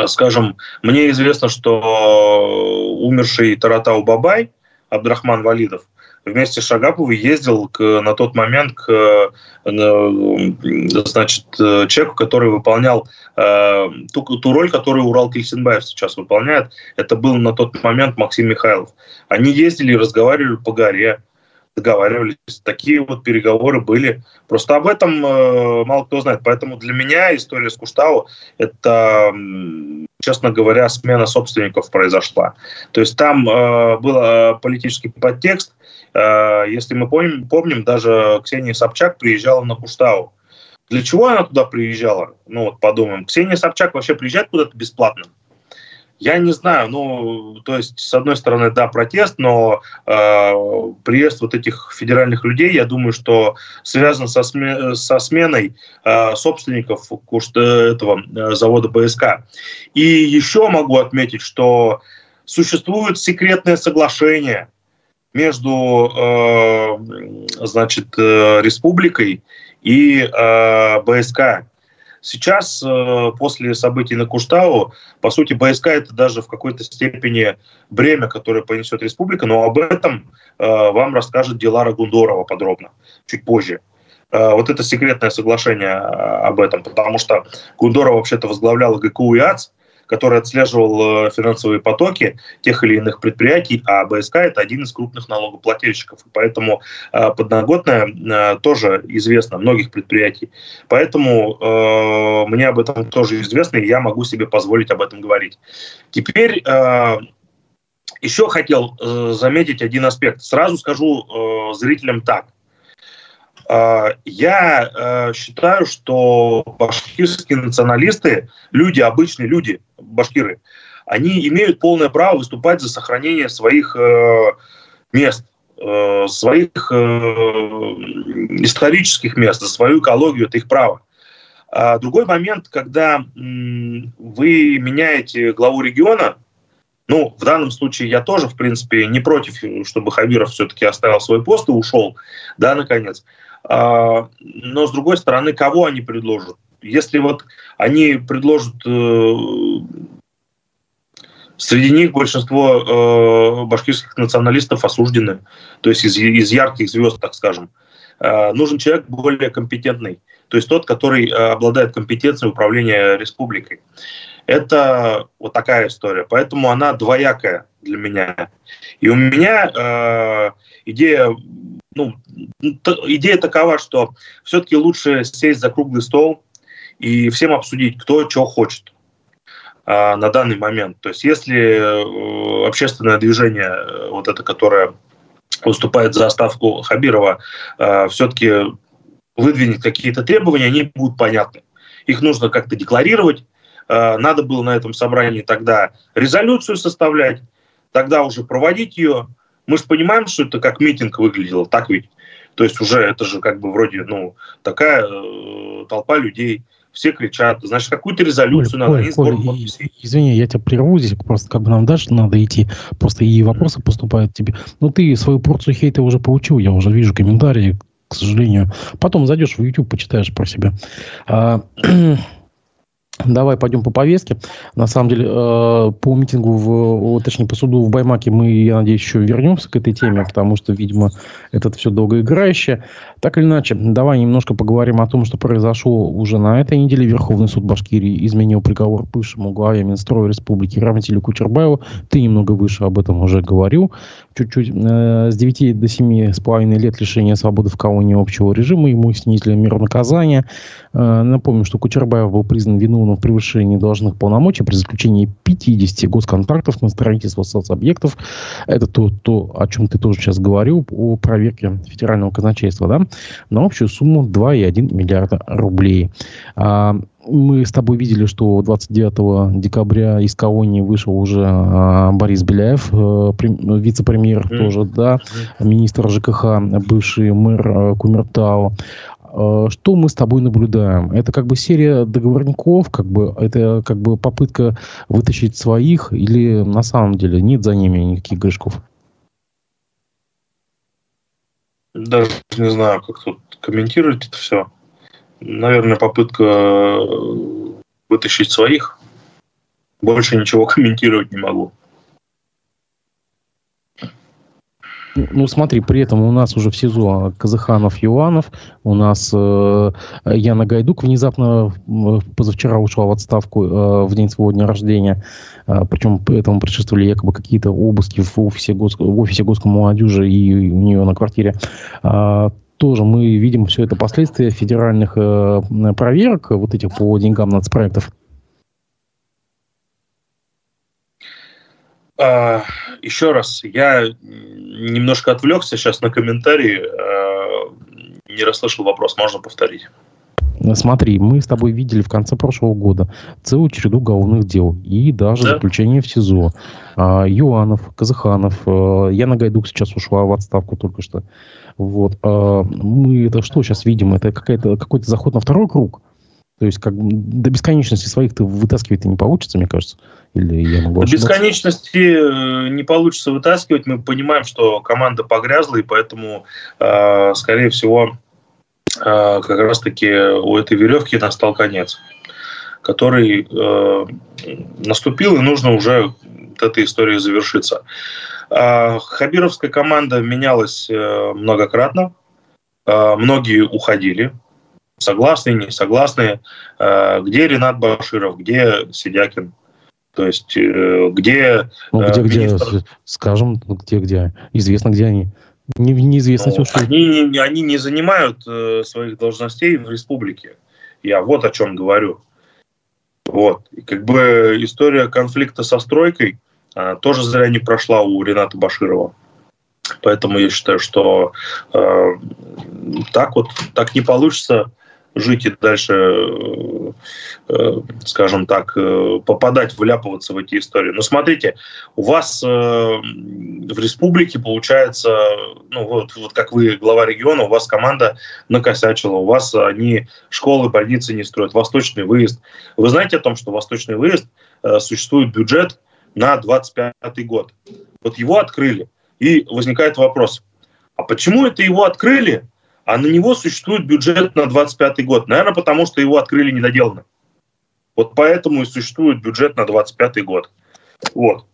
скажем, мне известно, что умерший Таратау Бабай, Абдрахман Валидов, вместе с Шагаповой ездил к, на тот момент к э, значит, человеку, который выполнял э, ту, ту роль, которую Урал Кельсинбаев сейчас выполняет. Это был на тот момент Максим Михайлов. Они ездили и разговаривали по горе, договаривались. Такие вот переговоры были. Просто об этом э, мало кто знает. Поэтому для меня история с Куштау – это, честно говоря, смена собственников произошла. То есть там э, был э, политический подтекст. Э, если мы помним, помним, даже Ксения Собчак приезжала на Куштау. Для чего она туда приезжала? Ну вот подумаем. Ксения Собчак вообще приезжает куда-то бесплатно? Я не знаю, ну, то есть, с одной стороны, да, протест, но э, приезд вот этих федеральных людей, я думаю, что связан со, сме со сменой э, собственников этого э, завода БСК. И еще могу отметить, что существует секретное соглашение между, э, значит, э, республикой и э, БСК Сейчас, после событий на Куштау, по сути, БСК это даже в какой-то степени бремя, которое понесет республика, но об этом вам расскажет Дилара Гундорова подробно, чуть позже. Вот это секретное соглашение об этом, потому что Гундорова вообще-то возглавляла ГКУ и АЦ, который отслеживал э, финансовые потоки тех или иных предприятий, а БСК это один из крупных налогоплательщиков. Поэтому э, подноготная э, тоже известна многих предприятий. Поэтому мне об этом тоже известно, и я могу себе позволить об этом говорить. Теперь еще хотел заметить один аспект. Сразу скажу зрителям так. А, я э, считаю, что башкирские националисты, люди, обычные люди, башкиры, они имеют полное право выступать за сохранение своих э, мест, э, своих исторических мест, за свою экологию, это их право. А другой момент, когда вы меняете главу региона, ну, в данном случае я тоже, в принципе, не против, чтобы Хабиров все-таки оставил свой пост и ушел, да, наконец. А, но, с другой стороны, кого они предложат? Если вот они предложат э, Среди них большинство э, башкирских националистов осуждены, то есть из, из ярких звезд, так скажем. Э, нужен человек более компетентный, то есть тот, который обладает компетенцией управления республикой. Это вот такая история, поэтому она двоякая для меня. И у меня э, идея ну, идея такова, что все-таки лучше сесть за круглый стол и всем обсудить, кто что хочет а, на данный момент. То есть если э, общественное движение, э, вот это, которое выступает за ставку Хабирова, э, все-таки выдвинет какие-то требования, они будут понятны. Их нужно как-то декларировать. Э, надо было на этом собрании тогда резолюцию составлять, тогда уже проводить ее, мы же понимаем, что это как митинг выглядело, так ведь? То есть уже это же как бы вроде, ну, такая э, толпа людей, все кричат, значит, какую-то резолюцию Коля, надо, Коля, сбор Коля, Извини, я тебя прерву здесь, просто как бы нам дальше надо идти, просто и вопросы поступают тебе. Ну, ты свою порцию хейта уже получил, я уже вижу комментарии, к сожалению. Потом зайдешь в YouTube, почитаешь про себя. А, (clears throat) Давай пойдем по повестке. На самом деле, э, по митингу, в, точнее, по суду в Баймаке мы, я надеюсь, еще вернемся к этой теме, потому что, видимо, это все долгоиграющее. Так или иначе, давай немножко поговорим о том, что произошло уже на этой неделе. Верховный суд Башкирии изменил приговор бывшему главе Минстроя Республики Рамтилю Кучербаеву. Ты немного выше об этом уже говорил. Чуть-чуть. Э, с 9 до 7,5 лет лишения свободы в колонии общего режима. Ему снизили меру наказания. Э, напомню, что Кучербаев был признан виновным в превышении должных полномочий при заключении 50 госконтрактов на строительство соцобъектов. Это то, то, о чем ты тоже сейчас говорил, о проверке федерального казначейства, да, на общую сумму 2,1 миллиарда рублей. А, мы с тобой видели, что 29 декабря из колонии вышел уже а, Борис Беляев, а, вице-премьер mm. тоже, да, министр ЖКХ, бывший мэр а, Кумертау. Э, что мы с тобой наблюдаем? Это как бы серия договорников, как бы это как бы попытка вытащить своих, или на самом деле нет за ними никаких грешков? Даже не знаю, как тут комментировать это все. Наверное, попытка э, вытащить своих. Больше ничего (laughs) комментировать не могу. Ну, смотри, при этом у нас уже в СИЗО Казаханов, Юанов, у нас э, Яна Гайдук внезапно позавчера ушла в отставку э, в день своего дня рождения. Э, причем этому предшествовали якобы какие-то обыски в офисе, гос, в офисе Госкомолодежи и у нее на квартире. Э, тоже мы видим все это последствия федеральных э, проверок вот этих по деньгам нацпроектов. А, еще раз, я немножко отвлекся сейчас на комментарии, а, не расслышал вопрос, можно повторить? Смотри, мы с тобой видели в конце прошлого года целую череду уголовных дел и даже да? заключение в СИЗО. А, Юанов, Казаханов, а, Яна Гайдук сейчас ушла в отставку только что. Вот. А, мы это что сейчас видим? Это какая-то, какой-то заход на второй круг. То есть как до бесконечности своих-то вытаскивать-то не получится, мне кажется. Или я могу До бесконечности э, не получится вытаскивать. Мы понимаем, что команда погрязла, и поэтому, э, скорее всего, э, как раз-таки у этой веревки настал конец. который э, наступил, и нужно уже вот этой истории завершиться. Э, хабировская команда менялась э, многократно, э, многие уходили, согласные, не согласные. Э, где Ренат Баширов, где Сидякин? То есть э, где... Ну, где, где, министр... скажем, где, где. Известно, где они. Не, неизвестно, ну, что... Они, не, они не занимают э, своих должностей в республике. Я вот о чем говорю. Вот. И как бы история конфликта со стройкой э, тоже зря не прошла у Рената Баширова. Поэтому я считаю, что э, так вот так не получится жить и дальше, э, э, скажем так, э, попадать, вляпываться в эти истории. Но смотрите, у вас в республике получается, ну вот, вот как вы глава региона, у вас команда накосячила, у вас они школы, больницы не строят, восточный выезд. Вы знаете о том, что восточный выезд существует бюджет на 25 год. Вот его открыли. И возникает вопрос, а почему это его открыли, а на него существует бюджет на 25 год. Наверное, потому что его открыли недоделанно. Вот поэтому и существует бюджет на 25 год. Вот.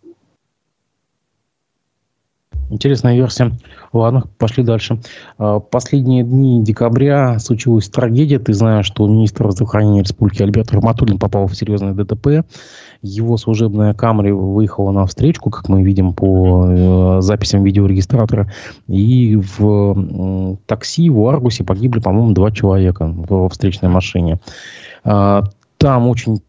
Интересная версия. Ладно, пошли дальше. А, последние дни декабря случилась трагедия. Ты знаешь, что министр здравоохранения Республики Альберт Рахматуллин попал в серьезное ДТП. Его служебная камера выехала на встречку, как мы видим по э, записям видеорегистратора. И в такси в Аргусе погибли, по-моему, два человека в встречной машине. А, там очень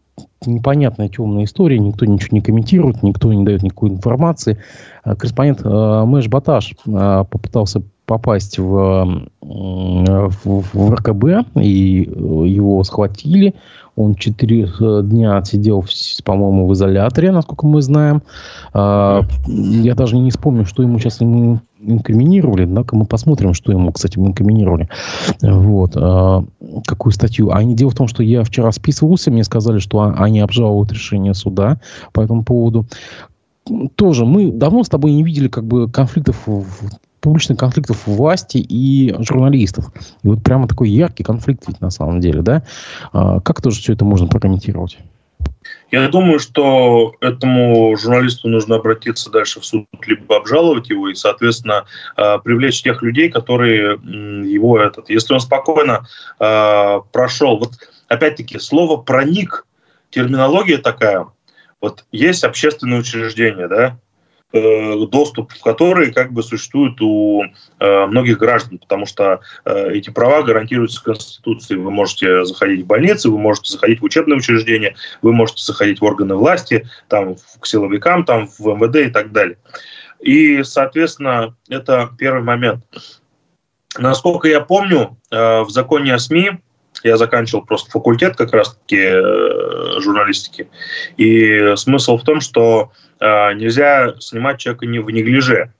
непонятная темная история, никто ничего не комментирует, никто не дает никакой информации. А, корреспондент э, Мэш Баташ э, попытался попасть в, в, в РКБ, и его схватили. Он четыре э, дня отсидел, по-моему, в изоляторе, насколько мы знаем. А, я даже не вспомню, что ему сейчас инкриминировали. Однако мы посмотрим, что ему, кстати, инкриминировали. Вот. А, какую статью. А дело в том, что я вчера списывался, мне сказали, что они обжалуют решение суда по этому поводу. Тоже мы давно с тобой не видели как бы конфликтов публичных конфликтов власти и журналистов. И вот прямо такой яркий конфликт ведь на самом деле, да? А, как тоже все это можно прокомментировать? Я думаю, что этому журналисту нужно обратиться дальше в суд, либо обжаловать его и, соответственно, а, привлечь тех людей, которые его этот... Если он спокойно а, прошел... Вот опять-таки, слово «проник», терминология такая. Вот есть общественное учреждение, да, доступ в которые как бы существует у э, многих граждан, потому что э, эти права гарантируются Конституцией. Вы можете заходить в больницы, вы можете заходить в учебные учреждения, вы можете заходить в органы власти, там, к силовикам, там, в МВД и так далее. И, соответственно, это первый момент. Насколько я помню, в законе о СМИ я заканчивал просто факультет как раз-таки журналистики. И смысл в том, что э, нельзя снимать человека не в неглиже.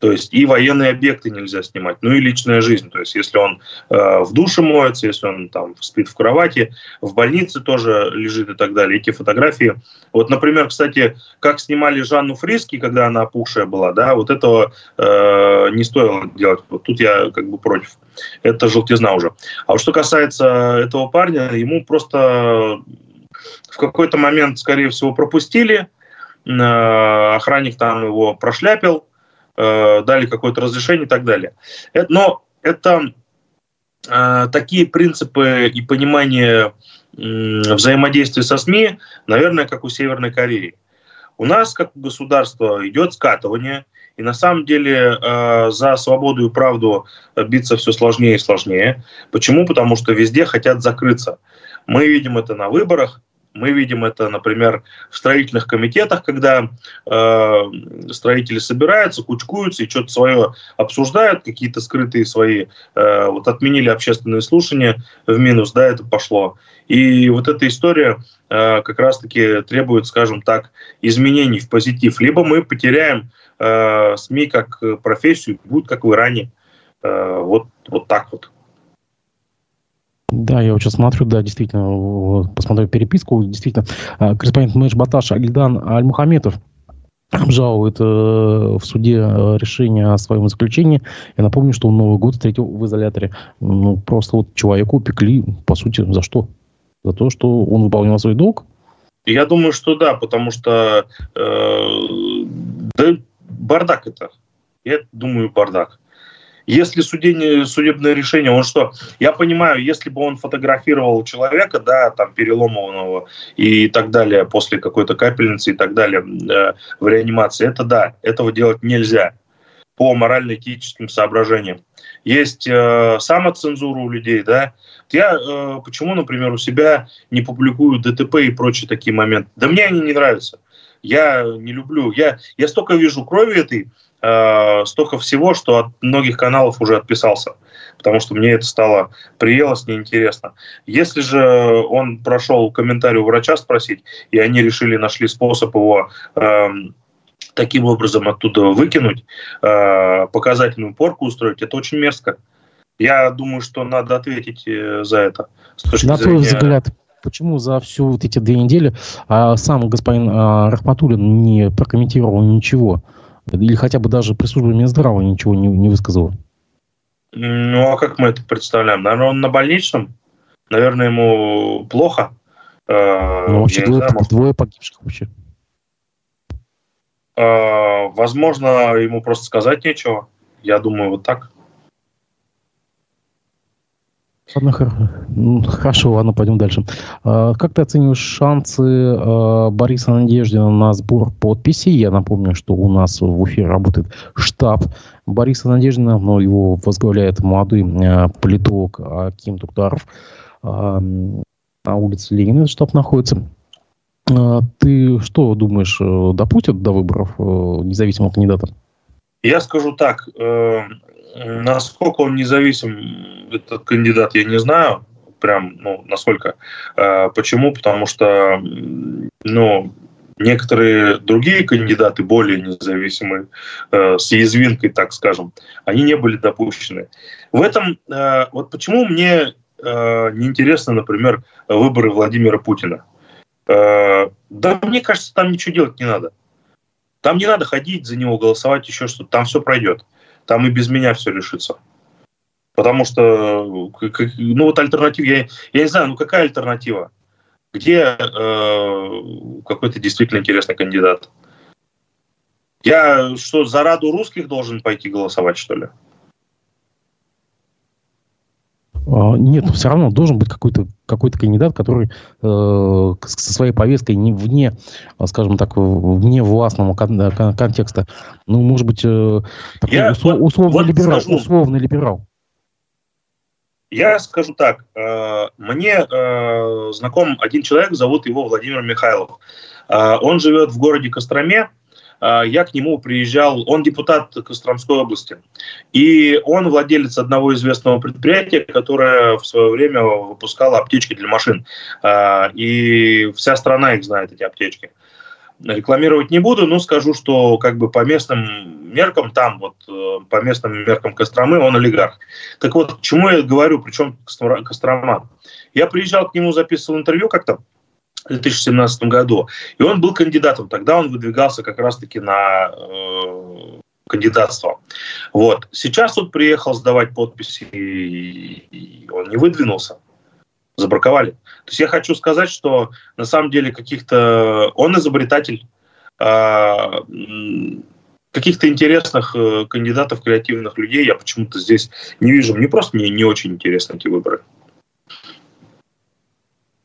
То есть и военные объекты нельзя снимать, ну и личная жизнь. То есть если он э, в душе моется, если он там спит в кровати, в больнице тоже лежит и так далее. Эти фотографии. Вот, например, кстати, как снимали Жанну Фриски, когда она опухшая была, да, вот этого э, не стоило делать. Вот тут я как бы против. Это желтизна уже. А вот что касается этого парня, ему просто в какой-то момент, скорее всего, пропустили, э, охранник там его прошляпил, э, дали какое-то разрешение и так далее. Но это э, такие принципы и понимание взаимодействия со СМИ, наверное, как у Северной Кореи. У нас, как у государства, идет скатывание, и на самом деле за свободу и правду биться все сложнее и сложнее. Почему? Потому что везде хотят закрыться. Мы видим это на выборах, мы видим это, например, в строительных комитетах, когда э, строители собираются, кучкуются и что-то свое обсуждают, какие-то скрытые свои, э, вот отменили общественные слушания в минус, да, это пошло. И вот эта история э, как раз-таки требует, скажем так, изменений в позитив. Либо мы потеряем э, СМИ как профессию, будет как в Иране. Э, вот, вот так вот. Да, я вот сейчас смотрю, да, действительно, посмотрю переписку, действительно, а, корреспондент Мэш Баташ Альдан Аль-Мухаметов обжалует э, в суде э, решение о своем заключении. Я напомню, что он Новый год встретил в изоляторе. Ну, просто вот человеку пекли, по сути, за что? За то, что он выполнял свой долг? Я думаю, что да, потому что э, да, бардак это. Я думаю, бардак. Если судебное, судебное решение, он что? Я понимаю, если бы он фотографировал человека, да, там переломанного и так далее после какой-то капельницы и так далее э, в реанимации, это да, этого делать нельзя по морально-этическим соображениям. Есть э, самоцензура у людей, да. Я э, почему, например, у себя не публикую ДТП и прочие такие моменты? Да мне они не нравятся. Я не люблю. Я, я столько вижу крови этой, э, столько всего, что от многих каналов уже отписался, потому что мне это стало приелось, неинтересно. Если же он прошел комментарий у врача спросить, и они решили, нашли способ его э, таким образом оттуда выкинуть, э, показательную порку устроить, это очень мерзко. Я думаю, что надо ответить э, за это. На твой взгляд, почему за всю вот эти две недели а сам господин а, Рахматуллин не прокомментировал ничего? Или хотя бы даже при службе Минздрава ничего не, не высказал? Ну, а как мы это представляем? Наверное, он на больничном? Наверное, ему плохо? Э, ну, вообще двое, знаю, может... двое погибших вообще. Э, возможно, ему просто сказать нечего. Я думаю, вот так. Ладно, ну, хорошо, ладно, пойдем дальше. А, как ты оцениваешь шансы а, Бориса Надеждина на сбор подписей? Я напомню, что у нас в эфире работает штаб Бориса Надеждина, но его возглавляет молодой а, политолог Аким Туктаров. На улице Ленина штаб находится. Ты что думаешь, допустят до выборов независимого кандидата? Я скажу так, э, Насколько он независим, этот кандидат, я не знаю. Прям, ну, насколько. А, почему? Потому что, ну, некоторые другие кандидаты, более независимые, э, с язвинкой, так скажем, они не были допущены. В этом, э, вот почему мне э, неинтересно, например, выборы Владимира Путина. Да, мне кажется, там ничего делать не надо. Там не надо ходить за него, голосовать, еще что-то. Там все пройдет там и без меня все решится. Потому что, ну вот альтернатива, я, я не знаю, ну какая альтернатива? Где э, какой-то действительно интересный кандидат? Я что, за Раду русских должен пойти голосовать, что ли? А, нет, все равно должен быть какой-то какой кандидат, который э, со своей повесткой не вне, а, скажем так, вне властного кон- кон- контекста. Ну, может быть, э, такой Я, услов, вот, условный, вот либерал, скажу, условный либерал. Я скажу так. Э, мне э, знаком один человек, зовут его Владимир Михайлов. Э, он живет в городе Костроме. А, я к нему приезжал, он депутат Костромской области, и он владелец одного известного предприятия, которое в свое время выпускало аптечки для машин, а, и вся страна их знает, эти аптечки. Рекламировать не буду, но скажу, что как бы по местным меркам там, вот э, по местным меркам Костромы, он олигарх. Так вот, к чему я говорю, причем Кострома? Я приезжал к нему, записывал интервью как-то, в 2017 году. И он был кандидатом. Тогда он выдвигался как раз-таки на э, кандидатство. Вот. Сейчас он приехал сдавать подписи, и он не выдвинулся. Забраковали. То есть я хочу сказать, что на самом деле каких-то... Он изобретатель э, каких-то интересных э, кандидатов, креативных людей я почему-то здесь не вижу. Мне просто не, не очень интересны эти выборы.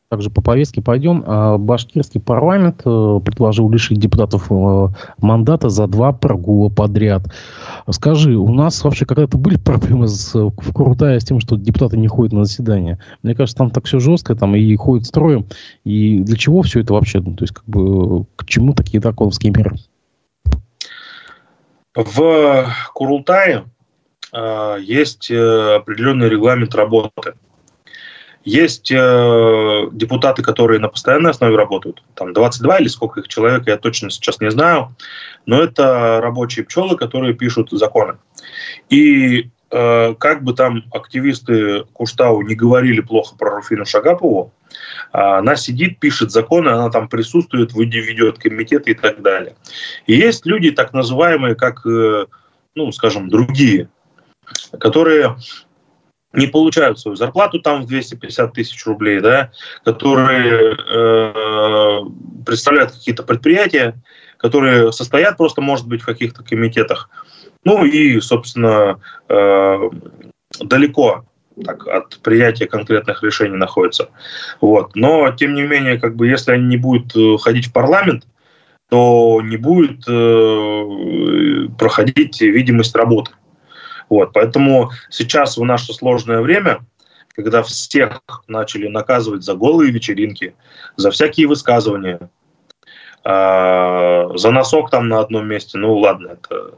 Также по повестке пойдем. А, башкирский парламент э, предложил лишить депутатов э, мандата за два прогула подряд. Скажи, у нас вообще когда-то были проблемы с, в Крутае с тем, что депутаты не ходят на заседание? Мне кажется, там так все жестко, там и ходят строем. И для чего все это вообще? Ну, то есть, как бы, к чему такие драконовские меры? В Курултае э, есть э, определенный регламент работы – есть э, депутаты, которые на постоянной основе работают. Там 22 или сколько их человек, я точно сейчас не знаю. Но это рабочие пчелы, которые пишут законы. И э, как бы там активисты Куштау не говорили плохо про Руфину Шагапову, э, она сидит, пишет законы, она там присутствует, ведет комитеты и так далее. И есть люди, так называемые, как, э, ну, скажем, другие, которые не получают свою зарплату там в 250 тысяч рублей, да, которые э, представляют какие-то предприятия, которые состоят просто, может быть, в каких-то комитетах. Ну и, собственно, э, далеко так, от принятия конкретных решений находятся. Вот. Но, тем не менее, как бы, если они не будут э, ходить в парламент, то не будет э, проходить видимость работы. Вот, поэтому сейчас в наше сложное время, когда всех начали наказывать за голые вечеринки, за всякие высказывания, э, за носок там на одном месте, ну ладно, это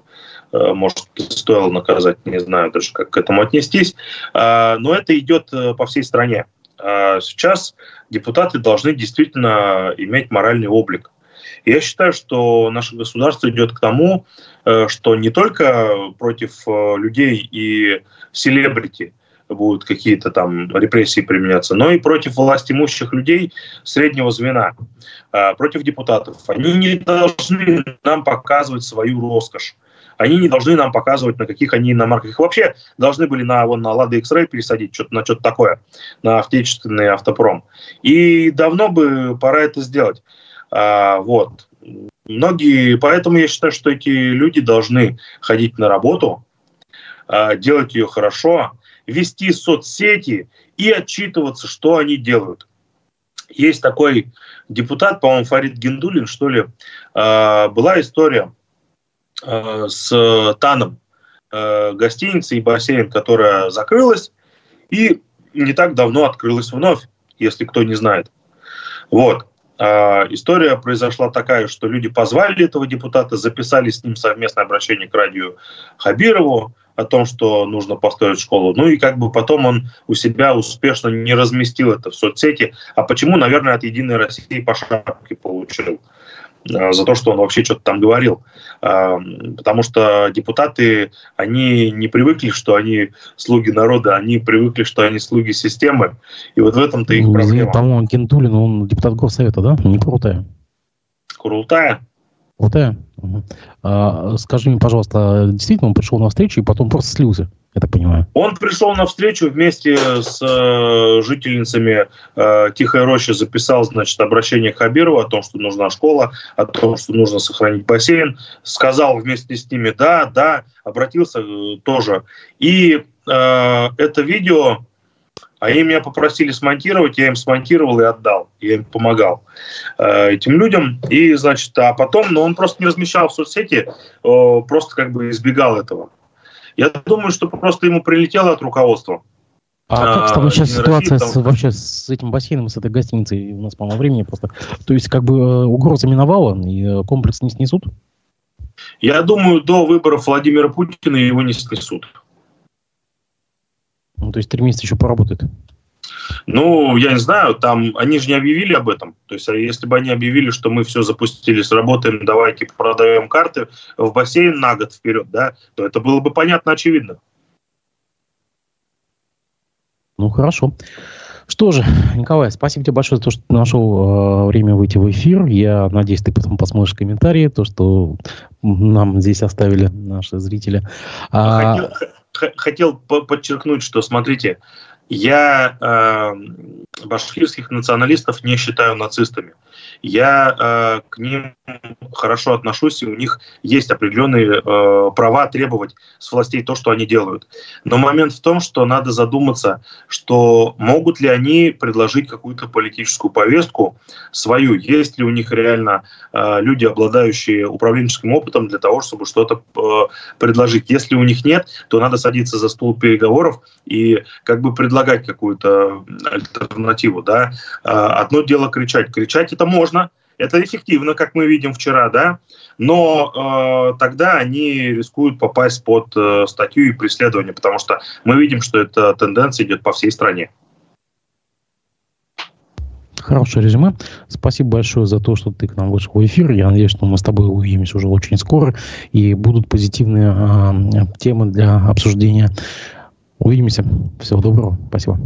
э, может стоило наказать, не знаю даже, как к этому отнестись, э, но это идет э, по всей стране. Э, сейчас депутаты должны действительно иметь моральный облик. Я считаю, что наше государство идет к тому, что не только против э, людей и селебрити будут какие-то там репрессии применяться, но и против власть имущих людей среднего звена, э, против депутатов. Они не должны нам показывать свою роскошь. Они не должны нам показывать, на каких они иномарках. Их вообще должны были на, вон, на Лада X-Ray пересадить, что-то, на что-то такое, на отечественный автопром. И давно бы пора это сделать. А, вот. Многие, поэтому я считаю, что эти люди должны ходить на работу, а, делать ее хорошо, вести соцсети и отчитываться, что они делают. Есть такой депутат, по-моему, Фарид Гендулин, что ли, а, была история с Таном, гостиницы и бассейн, которая закрылась и не так давно открылась вновь, если кто не знает. Вот. А, история произошла такая, что люди позвали этого депутата, записали с ним совместное обращение к радио Хабирову о том, что нужно построить школу. Ну и как бы потом он у себя успешно не разместил это в соцсети. А почему, наверное, от «Единой России» по шапке получил. Э, за то, что он вообще что-то там говорил. Э, потому что депутаты, они не привыкли, что они слуги народа, они привыкли, что они слуги системы. И вот в этом-то их ну, проблема. По-моему, Гентулин, он депутат Госсовета, да? Не Курултая? Курултая? Курултая? Угу. А, скажи мне, пожалуйста, действительно он пришел на встречу и потом просто слился? Я так понимаю. Он пришел на встречу вместе с э, жительницами э, Тихой Рощи, записал, значит, обращение к Хабирову о том, что нужна школа, о том, что нужно сохранить бассейн, сказал вместе с ними «да, да», обратился э, тоже. И э, это видео, они меня попросили смонтировать, я им смонтировал и отдал, я им помогал э, этим людям. И, значит, а потом, но он просто не размещал в соцсети, э, просто как бы избегал этого. Я думаю, что просто ему прилетело от руководства. А как там сейчас ситуация России, там... с, вообще с этим бассейном, с этой гостиницей? У нас, по-моему, времени просто. То есть, как бы э, угроза миновала, и э, комплекс не снесут? Я думаю, до выборов Владимира Путина его не снесут. Ну, то есть три месяца еще поработает. Ну, я не знаю, там они же не объявили об этом. То есть, если бы они объявили, что мы все запустили, сработаем, давайте продаем карты в бассейн на год вперед, да, то это было бы понятно, очевидно. Ну, хорошо. Что же, Николай, спасибо тебе большое за то, что ты нашел э, время выйти в эфир. Я надеюсь, ты потом посмотришь комментарии, то, что нам здесь оставили наши зрители. А... Хотел, хотел подчеркнуть, что, смотрите, я э, башкирских националистов не считаю нацистами. Я э, к ним хорошо отношусь, и у них есть определенные э, права требовать с властей то, что они делают. Но момент в том, что надо задуматься, что могут ли они предложить какую-то политическую повестку свою, есть ли у них реально э, люди, обладающие управленческим опытом для того, чтобы что-то э, предложить. Если у них нет, то надо садиться за стол переговоров и как бы предлагать какую-то альтернативу. Да? А, одно дело кричать. Кричать это можно, это эффективно, как мы видим вчера, да, но э, тогда они рискуют попасть под э, статью и преследование, потому что мы видим, что эта тенденция идет по всей стране. Хорошее резюме. Спасибо большое за то, что ты к нам вышел в эфир. Я надеюсь, что мы с тобой увидимся уже очень скоро и будут позитивные э, темы для обсуждения. Увидимся. Всего доброго. Спасибо.